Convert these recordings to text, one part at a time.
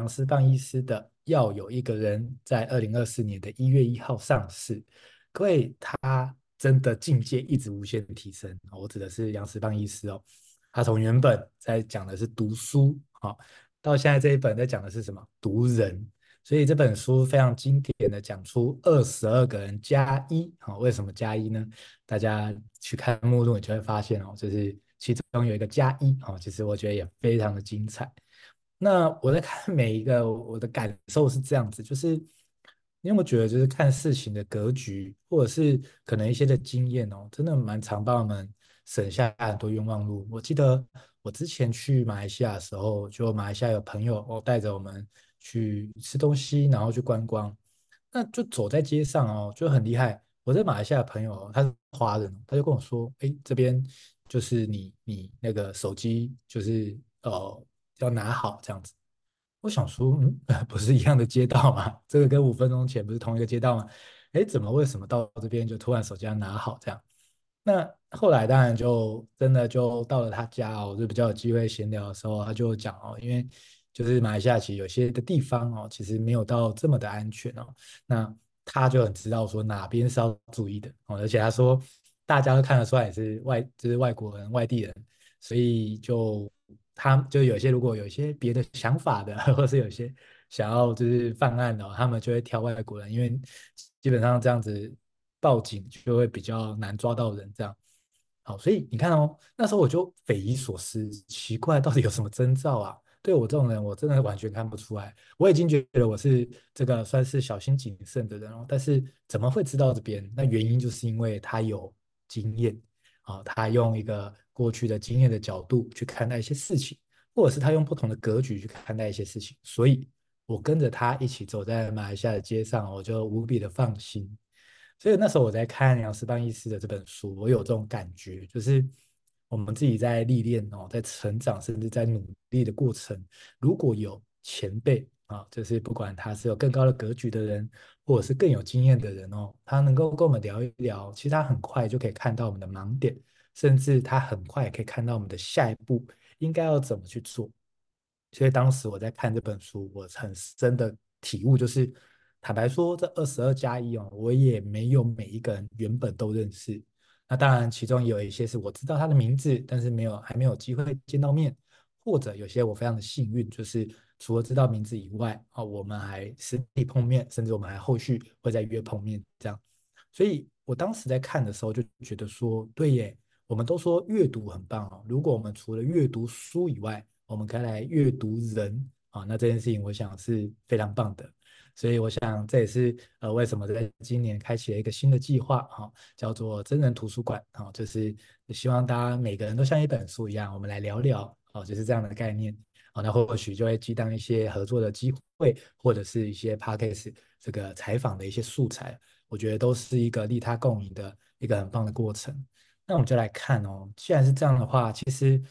杨思棒医师的《要有一个人》在二零二四年的一月一号上市。各位，他真的境界一直无限提升。我指的是杨思棒医师哦，他从原本在讲的是读书，好，到现在这一本在讲的是什么？读人。所以这本书非常经典的讲出二十二个人加一，好，为什么加一呢？大家去看目录，你就会发现哦，就是其中有一个加一，哦，其实我觉得也非常的精彩。那我在看每一个，我的感受是这样子，就是你有没有觉得，就是看事情的格局，或者是可能一些的经验哦，真的蛮常帮我们省下很多冤枉路。我记得我之前去马来西亚的时候，就马来西亚有朋友哦带着我们。去吃东西，然后去观光，那就走在街上哦，就很厉害。我在马来西亚的朋友，他是华人，他就跟我说：“哎，这边就是你你那个手机就是呃要拿好这样子。”我想说，嗯，不是一样的街道吗？这个跟五分钟前不是同一个街道吗？哎，怎么为什么到这边就突然手机要拿好这样？那后来当然就真的就到了他家哦，就比较有机会闲聊的时候，他就讲哦，因为。就是马来西亚其实有些的地方哦，其实没有到这么的安全哦。那他就很知道说哪边是要注意的哦，而且他说大家都看得出来也是外就是外国人、外地人，所以就他就有些如果有些别的想法的，或是有些想要就是犯案的，他们就会挑外国人，因为基本上这样子报警就会比较难抓到人这样。好，所以你看哦，那时候我就匪夷所思，奇怪到底有什么征兆啊？对我这种人，我真的完全看不出来。我已经觉得我是这个算是小心谨慎的人哦，但是怎么会知道这边？那原因就是因为他有经验啊，他用一个过去的经验的角度去看待一些事情，或者是他用不同的格局去看待一些事情。所以，我跟着他一起走在马来西亚的街上，我就无比的放心。所以那时候我在看杨思棒医师的这本书，我有这种感觉，就是。我们自己在历练哦，在成长，甚至在努力的过程，如果有前辈啊，就是不管他是有更高的格局的人，或者是更有经验的人哦，他能够跟我们聊一聊，其实他很快就可以看到我们的盲点，甚至他很快可以看到我们的下一步应该要怎么去做。所以当时我在看这本书，我很深的体悟就是，坦白说，这二十二加一哦，我也没有每一个人原本都认识。那当然，其中有一些是我知道他的名字，但是没有还没有机会见到面，或者有些我非常的幸运，就是除了知道名字以外，啊，我们还实体碰面，甚至我们还后续会再约碰面这样。所以我当时在看的时候就觉得说，对耶，我们都说阅读很棒哦，如果我们除了阅读书以外，我们可以来阅读人啊，那这件事情我想是非常棒的。所以我想，这也是呃为什么在今年开启了一个新的计划哈，叫做真人图书馆啊，就是希望大家每个人都像一本书一样，我们来聊聊哦，就是这样的概念哦，那或许就会激荡一些合作的机会，或者是一些 podcast 这个采访的一些素材，我觉得都是一个利他共赢的一个很棒的过程。那我们就来看哦，既然是这样的话，其实。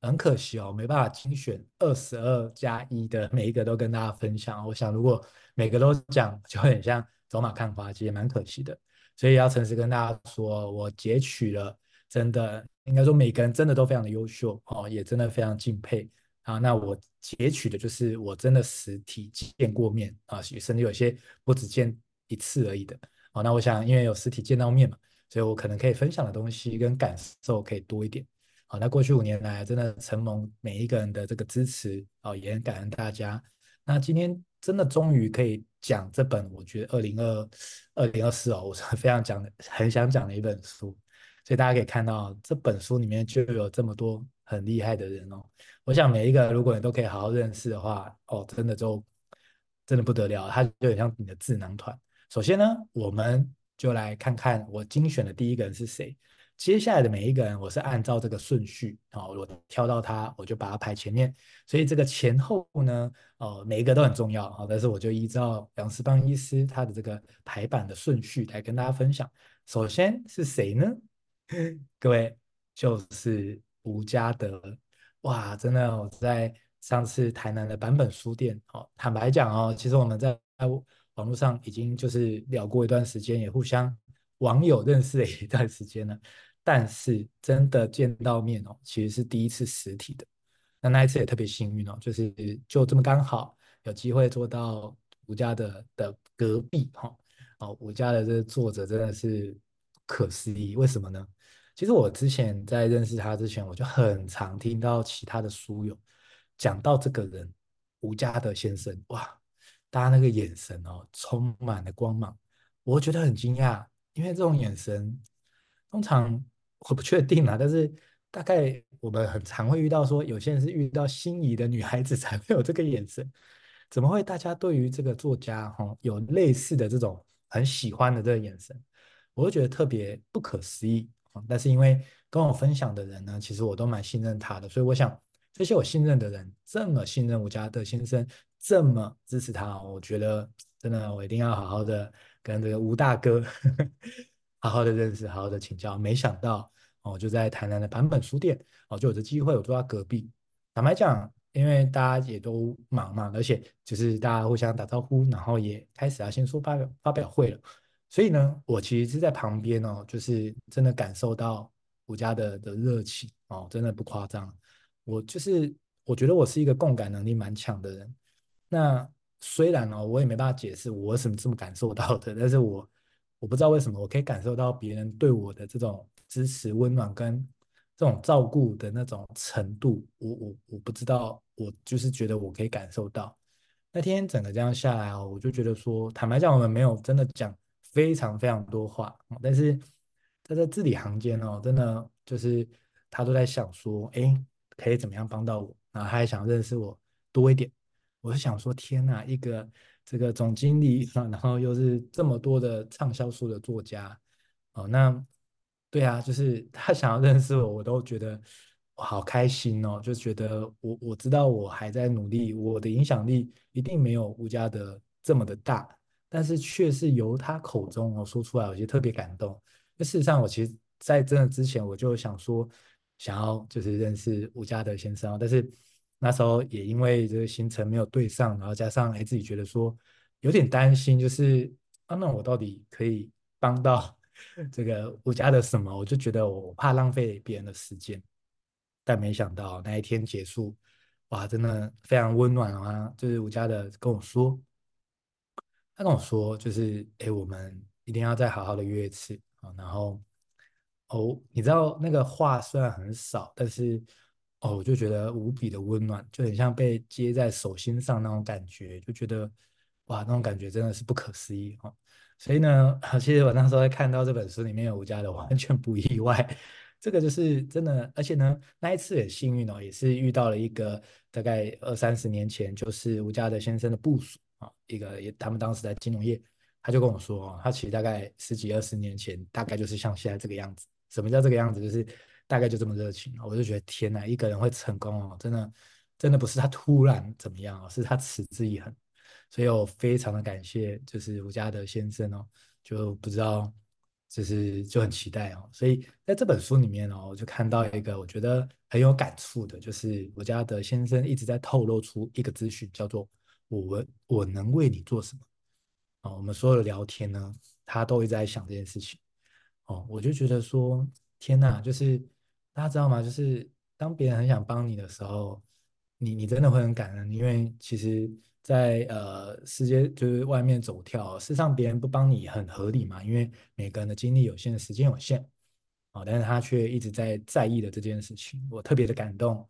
很可惜哦，没办法精选二十二加一的每一个都跟大家分享。我想如果每个都讲，就很像走马看花，其实也蛮可惜的。所以要诚实跟大家说，我截取了，真的应该说每个人真的都非常的优秀哦，也真的非常敬佩啊。那我截取的就是我真的实体见过面啊，甚至有些不只见一次而已的。好，那我想因为有实体见到面嘛，所以我可能可以分享的东西跟感受可以多一点。好，那过去五年来，真的承蒙每一个人的这个支持，哦，也很感恩大家。那今天真的终于可以讲这本，我觉得二零二二零二四哦，我是非常讲的，很想讲的一本书。所以大家可以看到，这本书里面就有这么多很厉害的人哦。我想每一个如果你都可以好好认识的话，哦，真的就真的不得了，它就很像你的智囊团。首先呢，我们就来看看我精选的第一个人是谁。接下来的每一个人，我是按照这个顺序啊，我挑到他，我就把他排前面。所以这个前后呢，哦，每一个都很重要啊。但是我就依照杨思邦医师他的这个排版的顺序来跟大家分享。首先是谁呢？各位就是吴家德。哇，真的我在上次台南的版本书店哦，坦白讲哦，其实我们在网络上已经就是聊过一段时间，也互相网友认识了一段时间了。但是真的见到面哦，其实是第一次实体的。那那一次也特别幸运哦，就是就这么刚好有机会坐到吴家的的隔壁哈，哦，吴家的这个作者真的是不可思议，为什么呢？其实我之前在认识他之前，我就很常听到其他的书友讲到这个人，吴家的先生，哇，大家那个眼神哦，充满了光芒，我觉得很惊讶，因为这种眼神通常我不确定啊，但是大概我们很常会遇到说，有些人是遇到心仪的女孩子才会有这个眼神，怎么会大家对于这个作家哈有类似的这种很喜欢的这个眼神，我会觉得特别不可思议。但是因为跟我分享的人呢，其实我都蛮信任他的，所以我想这些我信任的人这么信任吴家德先生，这么支持他，我觉得真的我一定要好好的跟这个吴大哥 好好的认识，好好的请教。没想到哦，就在台南的坂本书店哦，就有这机会，我坐他隔壁。坦白讲，因为大家也都忙嘛，而且就是大家互相打招呼，然后也开始要先说发表发表会了。所以呢，我其实是在旁边哦，就是真的感受到吴家的的热情哦，真的不夸张。我就是我觉得我是一个共感能力蛮强的人。那虽然哦，我也没办法解释我为什么这么感受到的，但是我我不知道为什么我可以感受到别人对我的这种支持、温暖跟这种照顾的那种程度。我我我不知道，我就是觉得我可以感受到。那天整个这样下来哦，我就觉得说，坦白讲，我们没有真的讲。非常非常多话，但是他在字里行间哦，真的就是他都在想说，哎，可以怎么样帮到我？然后他还想认识我多一点。我是想说，天哪，一个这个总经理，然后又是这么多的畅销书的作家，哦，那对啊，就是他想要认识我，我都觉得好开心哦，就觉得我我知道我还在努力，我的影响力一定没有吴家德这么的大。但是却是由他口中哦说出来，我觉得特别感动。那事实上，我其实在真的之前，我就想说，想要就是认识吴家德先生，但是那时候也因为这个行程没有对上，然后加上哎自己觉得说有点担心，就是啊，那我到底可以帮到 这个吴家德什么？我就觉得我怕浪费别人的时间。但没想到那一天结束，哇，真的非常温暖啊！就是吴家的跟我说。他跟我说，就是哎，我们一定要再好好的约一次啊。然后哦，你知道那个话虽然很少，但是哦，我就觉得无比的温暖，就很像被接在手心上那种感觉，就觉得哇，那种感觉真的是不可思议哦。所以呢，其实我那时候在看到这本书里面有吴家的，完全不意外。这个就是真的，而且呢，那一次很幸运哦，也是遇到了一个大概二三十年前，就是吴家的先生的部属。啊，一个也，他们当时在金融业，他就跟我说，他其实大概十几二十年前，大概就是像现在这个样子。什么叫这个样子？就是大概就这么热情。我就觉得天哪，一个人会成功哦，真的，真的不是他突然怎么样哦，是他持之以恒。所以我非常的感谢，就是吴家德先生哦，就不知道，就是就很期待哦。所以在这本书里面哦，我就看到一个我觉得很有感触的，就是吴家德先生一直在透露出一个资讯，叫做。我我能为你做什么？哦，我们所有的聊天呢，他都一直在想这件事情。哦，我就觉得说，天哪，就是大家知道吗？就是当别人很想帮你的时候，你你真的会很感恩，因为其实在，在呃世界就是外面走跳，事实上别人不帮你很合理嘛，因为每个人的精力有限，时间有限。哦，但是他却一直在在意的这件事情，我特别的感动。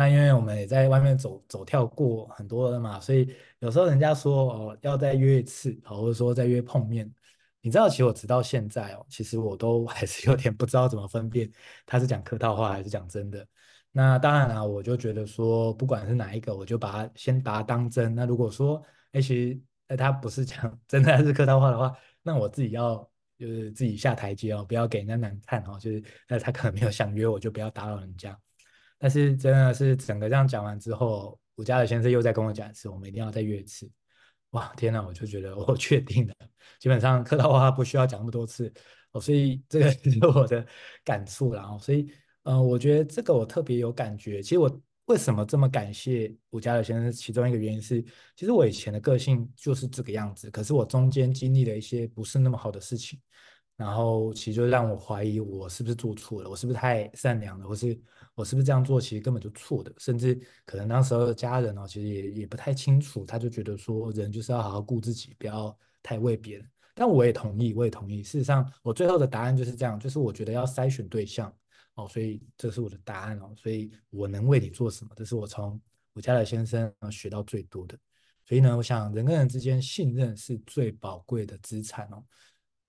那因为我们也在外面走走跳过很多了嘛，所以有时候人家说哦要再约一次，或者说再约碰面，你知道，其实我直到现在哦，其实我都 还是有点不知道怎么分辨他是讲客套话还是讲真的。那当然了，我就觉得说不管是哪一个，我就把它先把它当真。那如果说哎其实哎他不是讲 真的还是客套话的话，那我自己要就是自己下台阶哦，不要给人家难看哦。就是那他可能没有想约我，就不要打扰人家。但是真的是整个这样讲完之后，吴家德先生又再跟我讲一次，我们一定要再约一次。哇，天哪！我就觉得我确定了，基本上客套话不需要讲那么多次哦。所以这个 是我的感触，然后所以嗯，我觉得这个我特别有感觉。其实我为什么这么感谢吴家德先生？其中一个原因是，其实我以前的个性就是这个样子，可是我中间经历了一些不是那么好的事情。然后其实就让我怀疑我是不是做错了，我是不是太善良了，或是我是不是这样做其实根本就错的，甚至可能那时候的家人哦，其实也也不太清楚，他就觉得说人就是要好好顾自己，不要太为别人。但我也同意，我也同意。事实上，我最后的答案就是这样，就是我觉得要筛选对象哦，所以这是我的答案哦。所以我能为你做什么，这是我从我家的先生学到最多的。所以呢，我想人跟人之间信任是最宝贵的资产哦。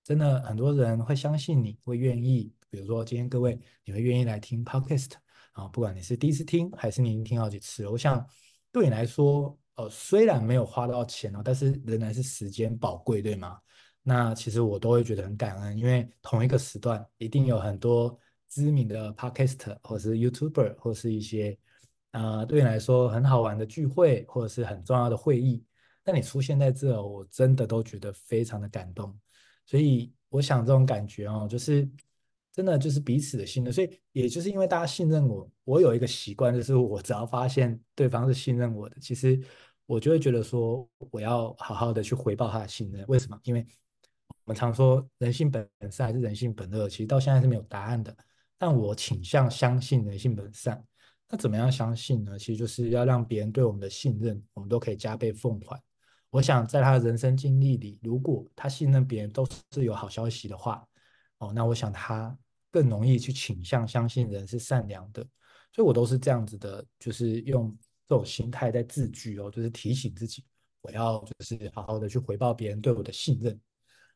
真的很多人会相信你，会愿意，比如说今天各位，你会愿意来听 Podcast 啊，不管你是第一次听还是你已经听好几次，我想对你来说，呃，虽然没有花到钱哦，但是仍然是时间宝贵，对吗？那其实我都会觉得很感恩，因为同一个时段一定有很多知名的 Podcast 或是 YouTuber 或是一些呃对你来说很好玩的聚会或者是很重要的会议，但你出现在这，我真的都觉得非常的感动。所以我想这种感觉哦，就是真的就是彼此的信任。所以也就是因为大家信任我，我有一个习惯，就是我只要发现对方是信任我的，其实我就会觉得说我要好好的去回报他的信任。为什么？因为我们常说人性本善还是人性本恶，其实到现在是没有答案的。但我倾向相信人性本善。那怎么样相信呢？其实就是要让别人对我们的信任，我们都可以加倍奉还。我想在他的人生经历里，如果他信任别人都是有好消息的话，哦，那我想他更容易去倾向相信人是善良的。所以我都是这样子的，就是用这种心态在自居哦，就是提醒自己，我要就是好好的去回报别人对我的信任。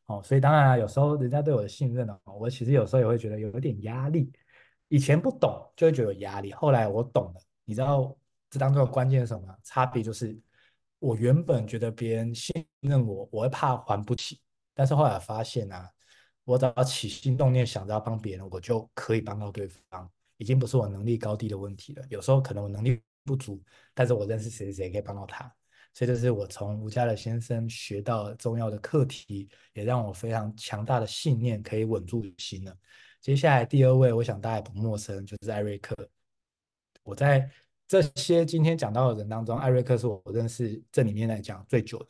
哦，所以当然有时候人家对我的信任呢，我其实有时候也会觉得有一点压力。以前不懂就会觉得有压力，后来我懂了。你知道这当中的关键是什么？差别就是。我原本觉得别人信任我，我会怕还不起，但是后来发现啊，我只要起心动念想着要帮别人，我就可以帮到对方，已经不是我能力高低的问题了。有时候可能我能力不足，但是我认识谁谁可以帮到他，所以这是我从吴家的先生学到重要的课题，也让我非常强大的信念可以稳住心了。接下来第二位，我想大家也不陌生，就是艾瑞克。我在。这些今天讲到的人当中，艾瑞克是我认识这里面来讲最久的。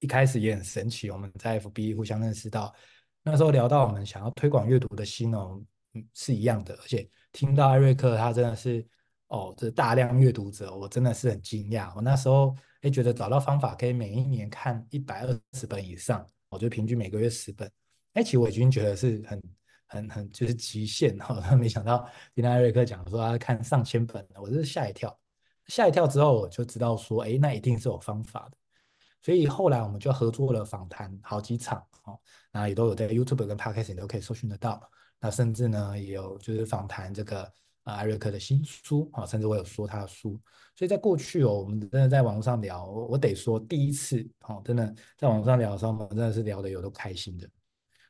一开始也很神奇，我们在 FB 互相认识到，那时候聊到我们想要推广阅读的心哦，是一样的。而且听到艾瑞克他真的是哦，这大量阅读者，我真的是很惊讶。我那时候哎觉得找到方法可以每一年看一百二十本以上，我就平均每个月十本。哎，其实我已经觉得是很。很很就是极限 哈，他没想到听到艾瑞克讲说他看上千本，我真是吓一跳。吓一跳之后，我就知道说，哎，那一定是有方法的。所以后来我们就合作了访谈好几场哦，那也都有在 YouTube 跟 Podcast 你都可以搜寻得到。那甚至呢，也有就是访谈这个啊艾瑞克的新书啊，甚至我有说他的书。所以在过去哦，我们真的在网络上聊，我得说第一次哦，真的在网上聊的时候，我们真的是聊得有多开心的。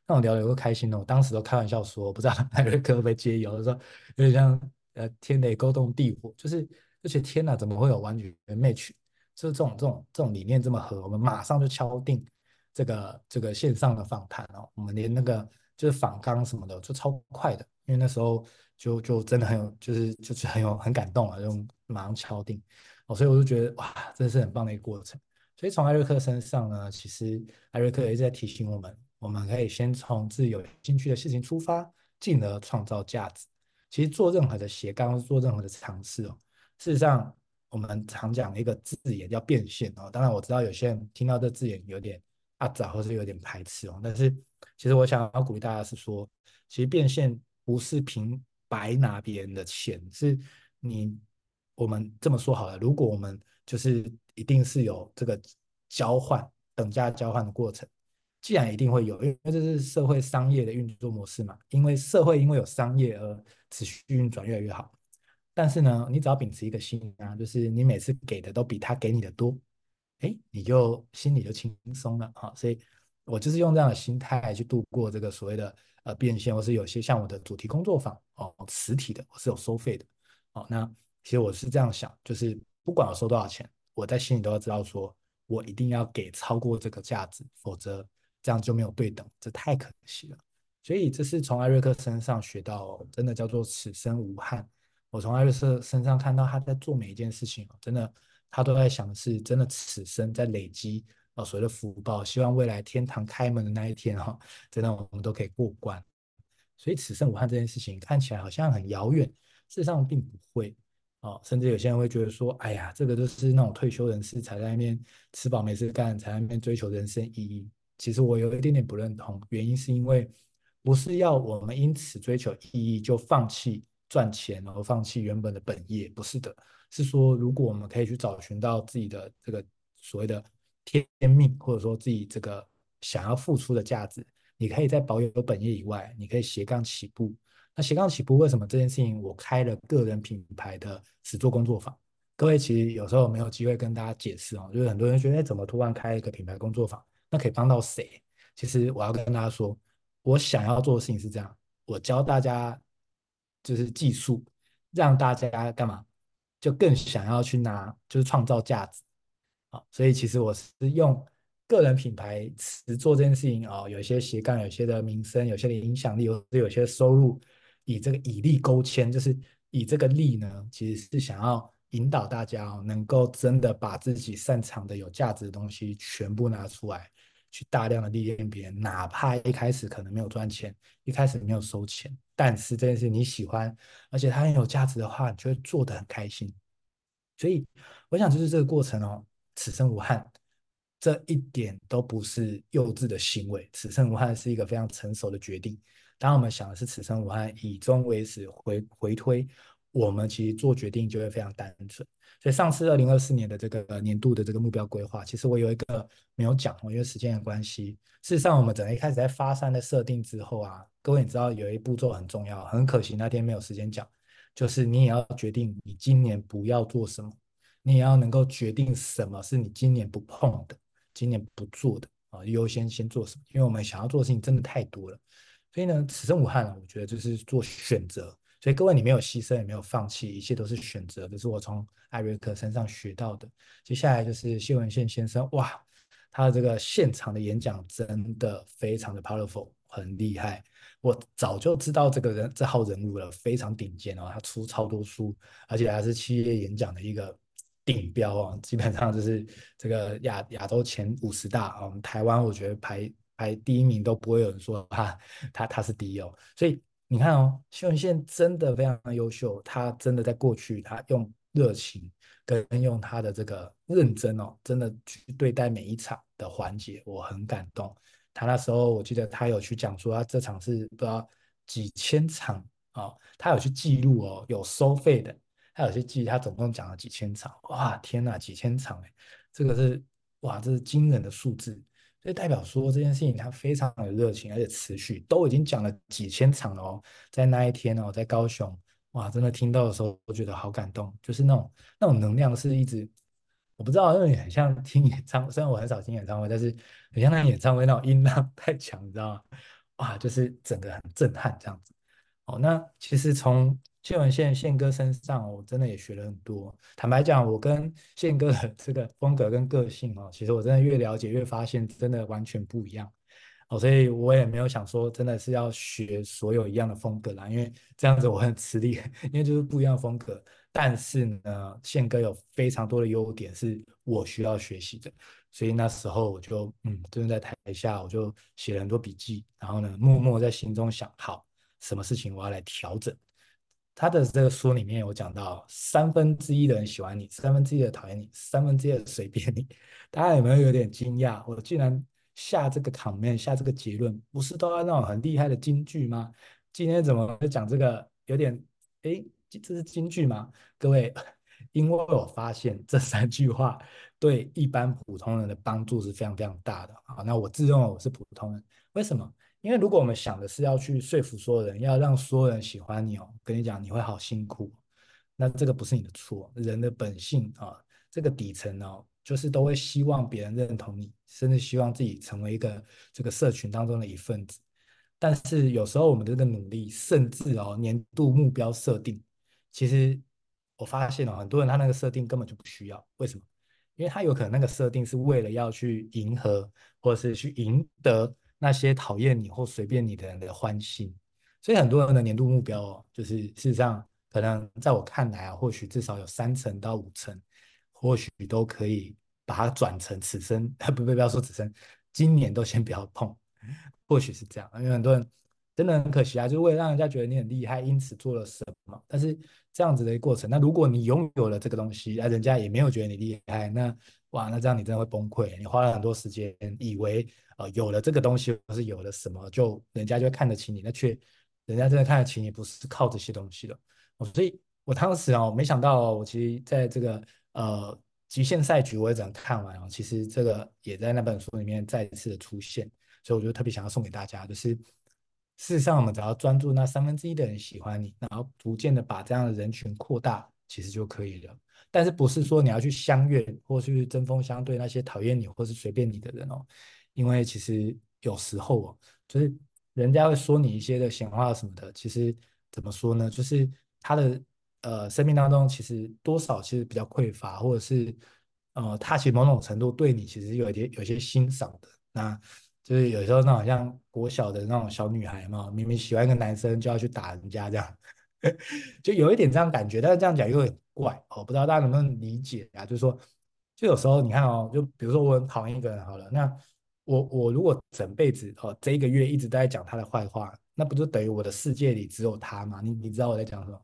那我聊得有个开心的，我当时都开玩笑说，不知道艾瑞克会不会接，有的时候有点像呃天雷勾动地火，就是而且天哪，怎么会有完全 match？就是这种这种这种理念这么合，我们马上就敲定这个这个线上的访谈哦，我们连那个就是访纲什么的就超快的，因为那时候就就真的很有，就是就是很有很感动啊，就马上敲定哦，所以我就觉得哇，真的是很棒的一个过程。所以从艾瑞克身上呢，其实艾瑞克一直在提醒我们。我们可以先从自己有兴趣的事情出发，进而创造价值。其实做任何的斜杠，做任何的尝试哦，事实上我们常讲一个字眼叫变现哦。当然我知道有些人听到这字眼有点阿杂，或是有点排斥哦。但是其实我想要鼓励大家是说，其实变现不是凭白拿别人的钱，是你我们这么说好了，如果我们就是一定是有这个交换等价交换的过程。既然一定会有，因为这是社会商业的运作模式嘛。因为社会因为有商业而持续运转越来越好。但是呢，你只要秉持一个心啊，就是你每次给的都比他给你的多，哎，你就心里就轻松了啊。所以我就是用这样的心态去度过这个所谓的呃变现，或是有些像我的主题工作坊哦，实体的我是有收费的哦。那其实我是这样想，就是不管我收多少钱，我在心里都要知道说，我一定要给超过这个价值，否则。这样就没有对等，这太可惜了。所以这是从艾瑞克身上学到，真的叫做此生无憾。我从艾瑞克身上看到他在做每一件事情，真的他都在想的是真的此生在累积哦，所谓的福报，希望未来天堂开门的那一天哈、真的我们都可以过关。所以此生无憾这件事情看起来好像很遥远，事实上并不会哦。甚至有些人会觉得说，哎呀，这个都是那种退休人士才在那边吃饱没事干，才在那边追求人生意义。其实我有一点点不认同，原因是因为不是要我们因此追求意义就放弃赚钱，然后放弃原本的本业，不是的，是说如果我们可以去找寻到自己的这个所谓的天命，或者说自己这个想要付出的价值，你可以在保有本业以外，你可以斜杠起步。那斜杠起步为什么这件事情我开了个人品牌的实作工作坊？各位其实有时候没有机会跟大家解释哦，就是很多人觉得，哎，怎么突然开一个品牌工作坊？那可以帮到谁？其实我要跟大家说，我想要做的事情是这样，我教大家就是技术，让大家干嘛？就更想要去拿，就是创造价值。好，所以其实我是用个人品牌词做这件事情哦，有一些斜杠，有些的名声，有些的影响力，有有些收入，以这个以利勾牵，就是以这个利呢，其实是想要引导大家哦，能够真的把自己擅长的有价值的东西全部拿出来。去大量的历练别人，哪怕一开始可能没有赚钱，一开始没有收钱，但是这件事你喜欢，而且它很有价值的话，你就会做得很开心。所以我想就是这个过程哦，此生无憾，这一点都不是幼稚的行为，此生无憾是一个非常成熟的决定。当我们想的是此生无憾，以终为始，回回推。我们其实做决定就会非常单纯，所以上次二零二四年的这个年度的这个目标规划，其实我有一个没有讲，因为时间的关系。事实上，我们整个一开始在发散的设定之后啊，各位你知道有一步骤很重要，很可惜那天没有时间讲，就是你也要决定你今年不要做什么，你也要能够决定什么是你今年不碰的，今年不做的啊，优先先做什么，因为我们想要做的事情真的太多了，所以呢，此生无憾，我觉得就是做选择。所以各位，你没有牺牲，也没有放弃，一切都是选择。这是我从艾瑞克身上学到的。接下来就是谢文宪先生，哇，他的这个现场的演讲真的非常的 powerful，很厉害。我早就知道这个人这号人物了，非常顶尖哦。他出超多书，而且还是企业演讲的一个顶标哦。基本上就是这个亚亚洲前五十大啊，我们台湾我觉得排排第一名都不会有人说他他他是第一哦。所以。你看哦，谢文宪真的非常的优秀，他真的在过去，他用热情跟用他的这个认真哦，真的去对待每一场的环节，我很感动。他那时候我记得他有去讲说，他这场是不知道几千场、哦，他有去记录哦，有收费的，他有去记他总共讲了几千场，哇，天哪，几千场哎，这个是哇，这是惊人的数字。这代表说这件事情他非常的热情，而且持续，都已经讲了几千场了哦。在那一天哦，在高雄，哇，真的听到的时候，我觉得好感动，就是那种那种能量是一直，我不知道，因为很像听演唱会，虽然我很少听演唱会，但是很像那演唱会那种音量太强，你知道吗？哇，就是整个很震撼这样子。哦，那其实从谢文宪宪哥身上，我真的也学了很多。坦白讲，我跟宪哥的这个风格跟个性哦，其实我真的越了解越发现，真的完全不一样。哦，所以我也没有想说真的是要学所有一样的风格啦，因为这样子我很吃力，因为就是不一样风格。但是呢，宪哥有非常多的优点是我需要学习的，所以那时候我就嗯，真的在台下我就写了很多笔记，然后呢，默默在心中想，好，什么事情我要来调整。他的这个书里面有讲到，三分之一的人喜欢你，三分之一的讨厌你，三分之一的随便你。大家有没有有点惊讶？我竟然下这个 comment，下这个结论，不是都要那种很厉害的金句吗？今天怎么会讲这个？有点，诶，这是金句吗？各位，因为我发现这三句话对一般普通人的帮助是非常非常大的。好，那我自认为我是普通人，为什么？因为如果我们想的是要去说服所有人，要让所有人喜欢你哦，跟你讲你会好辛苦，那这个不是你的错。人的本性啊，这个底层哦，就是都会希望别人认同你，甚至希望自己成为一个这个社群当中的一份子。但是有时候我们的这个努力，甚至哦年度目标设定，其实我发现哦，很多人他那个设定根本就不需要。为什么？因为他有可能那个设定是为了要去迎合，或者是去赢得。那些讨厌你或随便你的人的欢心，所以很多人的年度目标，就是事实上可能在我看来啊，或许至少有三成到五成，或许都可以把它转成此生，不不不要说此生，今年都先不要碰。或许是这样，因为很多人真的很可惜啊，就是为了让人家觉得你很厉害，因此做了什么。但是这样子的一个过程，那如果你拥有了这个东西，那人家也没有觉得你厉害，那哇，那这样你真的会崩溃。你花了很多时间，以为呃有了这个东西，或是有了什么，就人家就会看得起你，那却人家真的看得起你，不是靠这些东西的。所以我当时啊，我没想到，我其实在这个呃极限赛局，我也只能看完啊。其实这个也在那本书里面再一次的出现。所以我就特别想要送给大家，就是事实上，我们只要专注那三分之一的人喜欢你，然后逐渐的把这样的人群扩大，其实就可以了。但是不是说你要去相悦，或去针锋相对那些讨厌你或是随便你的人哦？因为其实有时候哦，就是人家会说你一些的闲话什么的，其实怎么说呢？就是他的呃生命当中其实多少其实比较匮乏，或者是呃他其实某种程度对你其实有一点有些欣赏的那。就是有时候那种像国小的那种小女孩嘛，明明喜欢一个男生就要去打人家这样，就有一点这样感觉，但是这样讲又很怪哦，不知道大家能不能理解啊？就是说，就有时候你看哦，就比如说我很讨厌一个人好了，那我我如果整辈子哦这一个月一直都在讲他的坏话，那不就等于我的世界里只有他吗？你你知道我在讲什么？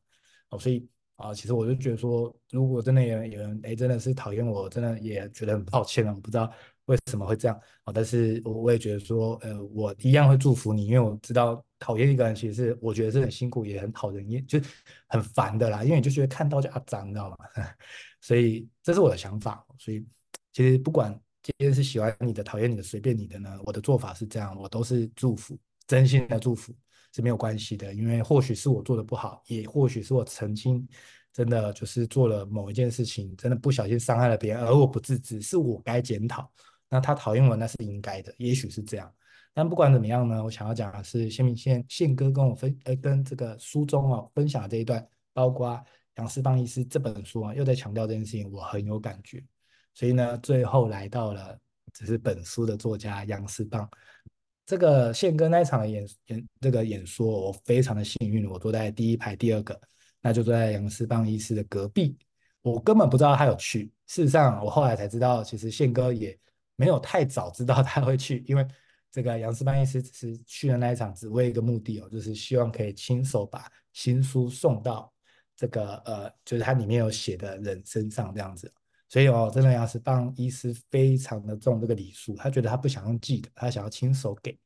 哦，所以啊，其实我就觉得说，如果真的有人有人哎真的是讨厌我，真的也觉得很抱歉了，我不知道。为什么会这样啊？但是我我也觉得说，呃，我一样会祝福你，因为我知道讨厌一个人其实是我觉得是很辛苦，也很讨人厌，就很烦的啦。因为你就觉得看到就阿脏，你知道吗？所以这是我的想法。所以其实不管今天是喜欢你的、讨厌你的、随便你的呢，我的做法是这样，我都是祝福，真心的祝福是没有关系的。因为或许是我做的不好，也或许是我曾经真的就是做了某一件事情，真的不小心伤害了别人，而我不自知，是我该检讨。那他讨厌我，那是应该的，也许是这样。但不管怎么样呢，我想要讲的是，宪宪宪哥跟我分，呃，跟这个书中哦分享这一段，包括杨思邦医师这本书啊，又在强调这件事情，我很有感觉。所以呢，最后来到了，只是本书的作家杨思邦。这个宪哥那一场的演演这个演说，我非常的幸运，我坐在第一排第二个，那就坐在杨思邦医师的隔壁。我根本不知道他有去，事实上我后来才知道，其实宪哥也。没有太早知道他会去，因为这个杨思邦医师只是去了那一场，只为一个目的哦，就是希望可以亲手把新书送到这个呃，就是他里面有写的人身上这样子。所以哦，真的杨思邦医师非常的重这个礼数，他觉得他不想用寄的，他想要亲手给，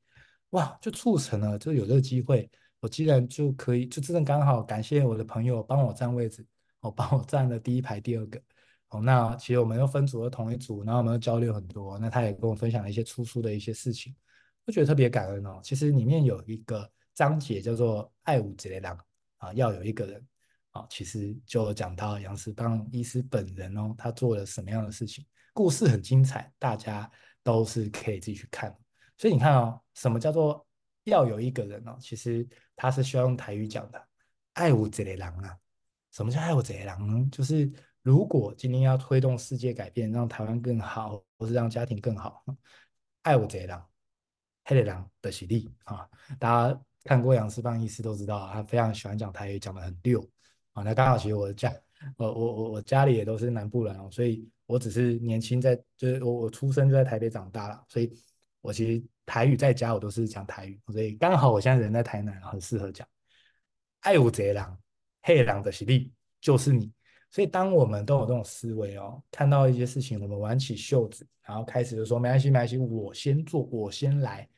哇，就促成了，就有这个机会，我既然就可以，就真的刚好感谢我的朋友帮我占位置，哦，帮我占了第一排第二个。那其实我们又分组了同一组，然后我们又交流很多。那他也跟我分享了一些出书的一些事情，我觉得特别感恩哦。其实里面有一个章节叫做“爱有一个人”啊，要有一个人啊，其实就讲到杨思邦医师本人哦，他做了什么样的事情，故事很精彩，大家都是可以自己去看。所以你看哦，什么叫做要有一个人哦？其实他是需要用台语讲的“爱有一个人”啊。什么叫“爱有一个人”呢？就是。如果今天要推动世界改变，让台湾更好，或是让家庭更好，爱我这人，黑的人的喜力啊！大家看过杨思邦医师都知道，他非常喜欢讲台语，讲得很溜啊。那刚好其实我家，我我我我家里也都是南部人哦，所以我只是年轻在，就是我我出生就在台北长大了，所以我其实台语在家我都是讲台语，所以刚好我现在人在台南，很适合讲爱我这人，黑的人的喜力就是你。所以，当我们都有这种思维哦，看到一些事情，我们挽起袖子，然后开始就说没关系，没关系，我先做，我先来，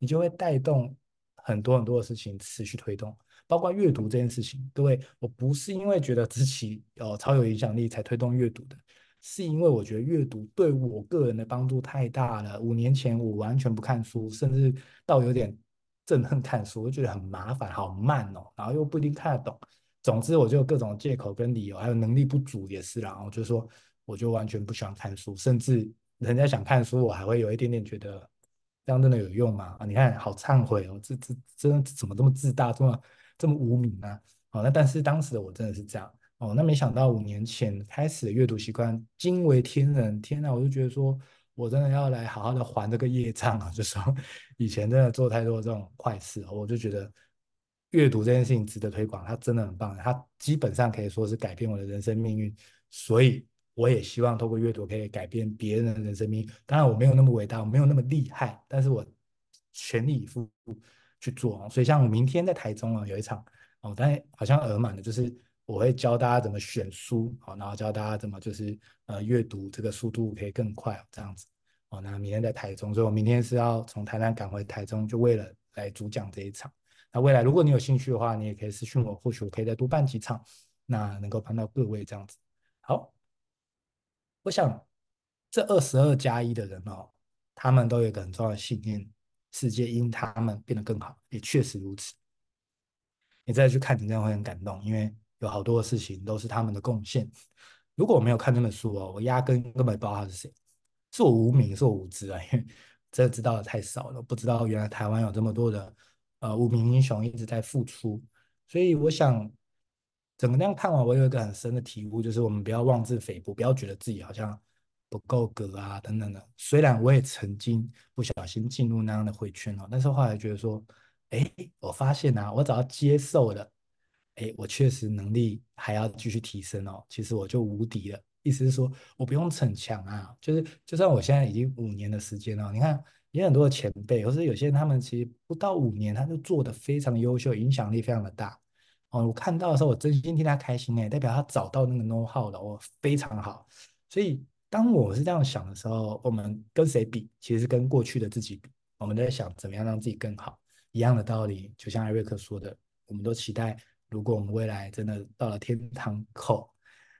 你就会带动很多很多的事情持续推动，包括阅读这件事情。各位，我不是因为觉得自己哦超有影响力才推动阅读的，是因为我觉得阅读对我个人的帮助太大了。五年前我完全不看书，甚至到有点憎恨看书，我觉得很麻烦，好慢哦，然后又不一定看得懂。总之，我就各种借口跟理由，还有能力不足也是啦。然后就说，我就完全不喜欢看书，甚至人家想看书，我还会有一点点觉得这样真的有用吗？啊，你看，好忏悔哦，这这真的怎么这么自大，这么这么无名啊？哦，那但是当时的我真的是这样哦。那没想到五年前开始的阅读习惯惊为天人，天呐，我就觉得说我真的要来好好的还这个业障啊！就说 以前真的做太多这种坏事，我就觉得。阅读这件事情值得推广，它真的很棒，它基本上可以说是改变我的人生命运。所以我也希望透过阅读可以改变别人的人生命运。当然，我没有那么伟大，我没有那么厉害，但是我全力以赴去做。所以，像我明天在台中啊，有一场哦，但好像额满的，就是我会教大家怎么选书，好，然后教大家怎么就是呃阅读这个速度可以更快，这样子。哦，那明天在台中，所以我明天是要从台南赶回台中，就为了来主讲这一场。那未来如果你有兴趣的话，你也可以私讯我，或许我可以再多办几场，那能够帮到各位这样子。好。我想，这二十二加一的人哦，他们都有一个很重要的信念：世界因他们变得更好。也确实如此。你再去看，你真的会很感动，因为有好多事情都是他们的贡献。如果我没有看这本书哦，我压根根本不知道他是谁，是我无名，是我无知啊，因为 真的知道的太少了，不知道原来台湾有这么多的呃无名英雄一直在付出。所以我想。整个那样看完，我有一个很深的体悟，就是我们不要妄自菲薄，不要觉得自己好像不够格啊，等等的。虽然我也曾经不小心进入那样的回圈哦，但是后来觉得说，哎，我发现啊，我只要接受了，哎，我确实能力还要继续提升哦，其实我就无敌了。意思是说我不用逞强啊，就是就算我现在已经五年的时间了，你看也有很多的前辈，或是有些人他们其实不到五年，他就做得非常优秀，影响力非常的大。哦，我看到的时候，我真心替他开心哎，代表他找到那个 know how 了，我非常好。所以当我是这样想的时候，我们跟谁比？其实跟过去的自己比。我们在想怎么样让自己更好。一样的道理，就像艾瑞克说的，我们都期待，如果我们未来真的到了天堂口，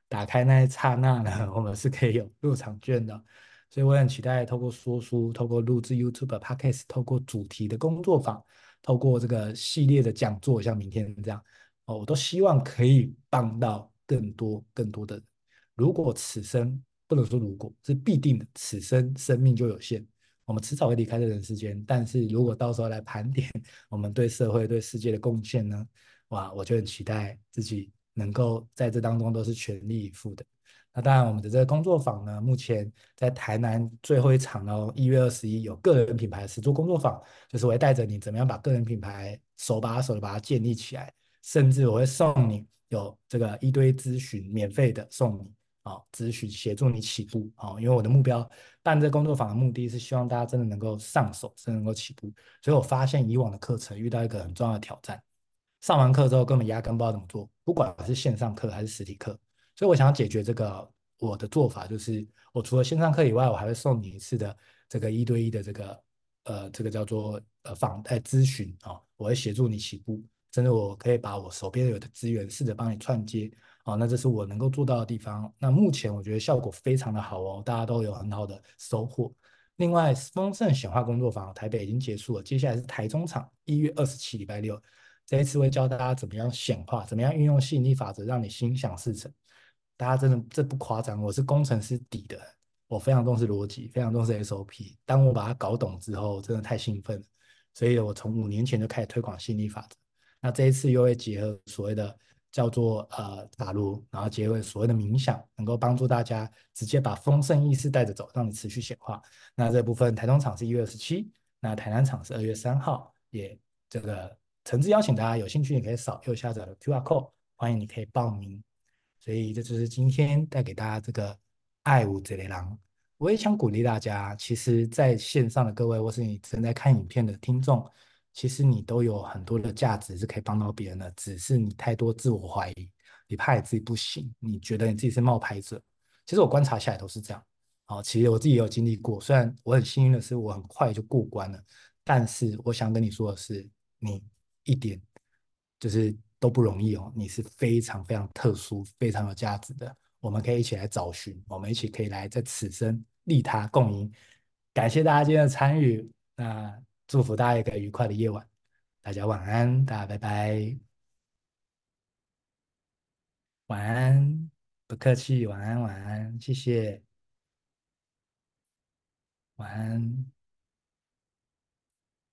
打开那一刹那呢，我们是可以有入场券的。所以我很期待，透过说书，透过录制 YouTube、Podcast，透过主题的工作坊，透过这个系列的讲座，像明天这样。哦，我都希望可以帮到更多更多的人。如果此生不能说如果是必定的，此生生命就有限，我们迟早会离开这人世间。但是如果到时候来盘点 我们对社会、对世界的贡献呢？哇，我就很期待自己能够在这当中都是全力以赴的。那当然，我们的这个工作坊呢，目前在台南最后一场哦，一月二十一有个人品牌实作工作坊，就是我会带着你怎么样把个人品牌手把手的把它建立起来。甚至我会送你有这个一堆咨询，免费的送你啊，咨询协助你起步啊，因为我的目标办这工作坊的目的是希望大家真的能够上手，真的能够起步。所以我发现以往的课程遇到一个很重要的挑战，上完课之后根本压根不知道怎么做，不管是线上课还是实体课。所以我想要解决这个，我的做法就是，我除了线上课以外，我还会送你一次的这个一对一的这个呃，这个叫做呃访呃咨询啊，我会协助你起步。真的，我可以把我手边有的资源试着帮你串接啊，那这是我能够做到的地方。那目前我觉得效果非常的好哦，大家都有很好的收获。另外，丰盛显化工作坊台北已经结束了，接下来是台中场，一月二十七礼拜六，这一次会教大家怎么样显化，怎么样运用吸引力法则，让你心想事成。大家真的这不夸张，我是工程师底的，我非常重视逻辑，非常重视 SOP。当我把它搞懂之后，真的太兴奋了，所以我从五年前就开始推广吸引力法则。那这一次又会结合所谓的叫做呃塔罗，然后结合所谓的冥想，能够帮助大家直接把丰盛意识带着走，让你持续显化。那这部分台中场是一月二十七，那台南场是二月三号，也这个诚挚邀请大家有兴趣，你可以扫右下角的 QR code，欢迎你可以报名。所以这就是今天带给大家这个爱有一个人。我也想鼓励大家，其实在线上的各位，或是你正在看影片的听众。其实你都有很多的价值是可以帮到别人的，只是你太多自我怀疑，你怕你自己不行，你觉得你自己是冒牌者。其实我观察下来都是这样。好，其实我自己也有经历过，虽然我很幸运的是我很快就过关了，但是我想跟你说的是，你一点就是都不容易哦，你是非常非常特殊、非常有价值的。我们可以一起来找寻，我们一起可以来在此生利他共赢。感谢大家今天的参与，那。祝福大家一个愉快的夜晚，大家晚安，大家拜拜，晚安，不客气，晚安，晚安，谢谢，晚安。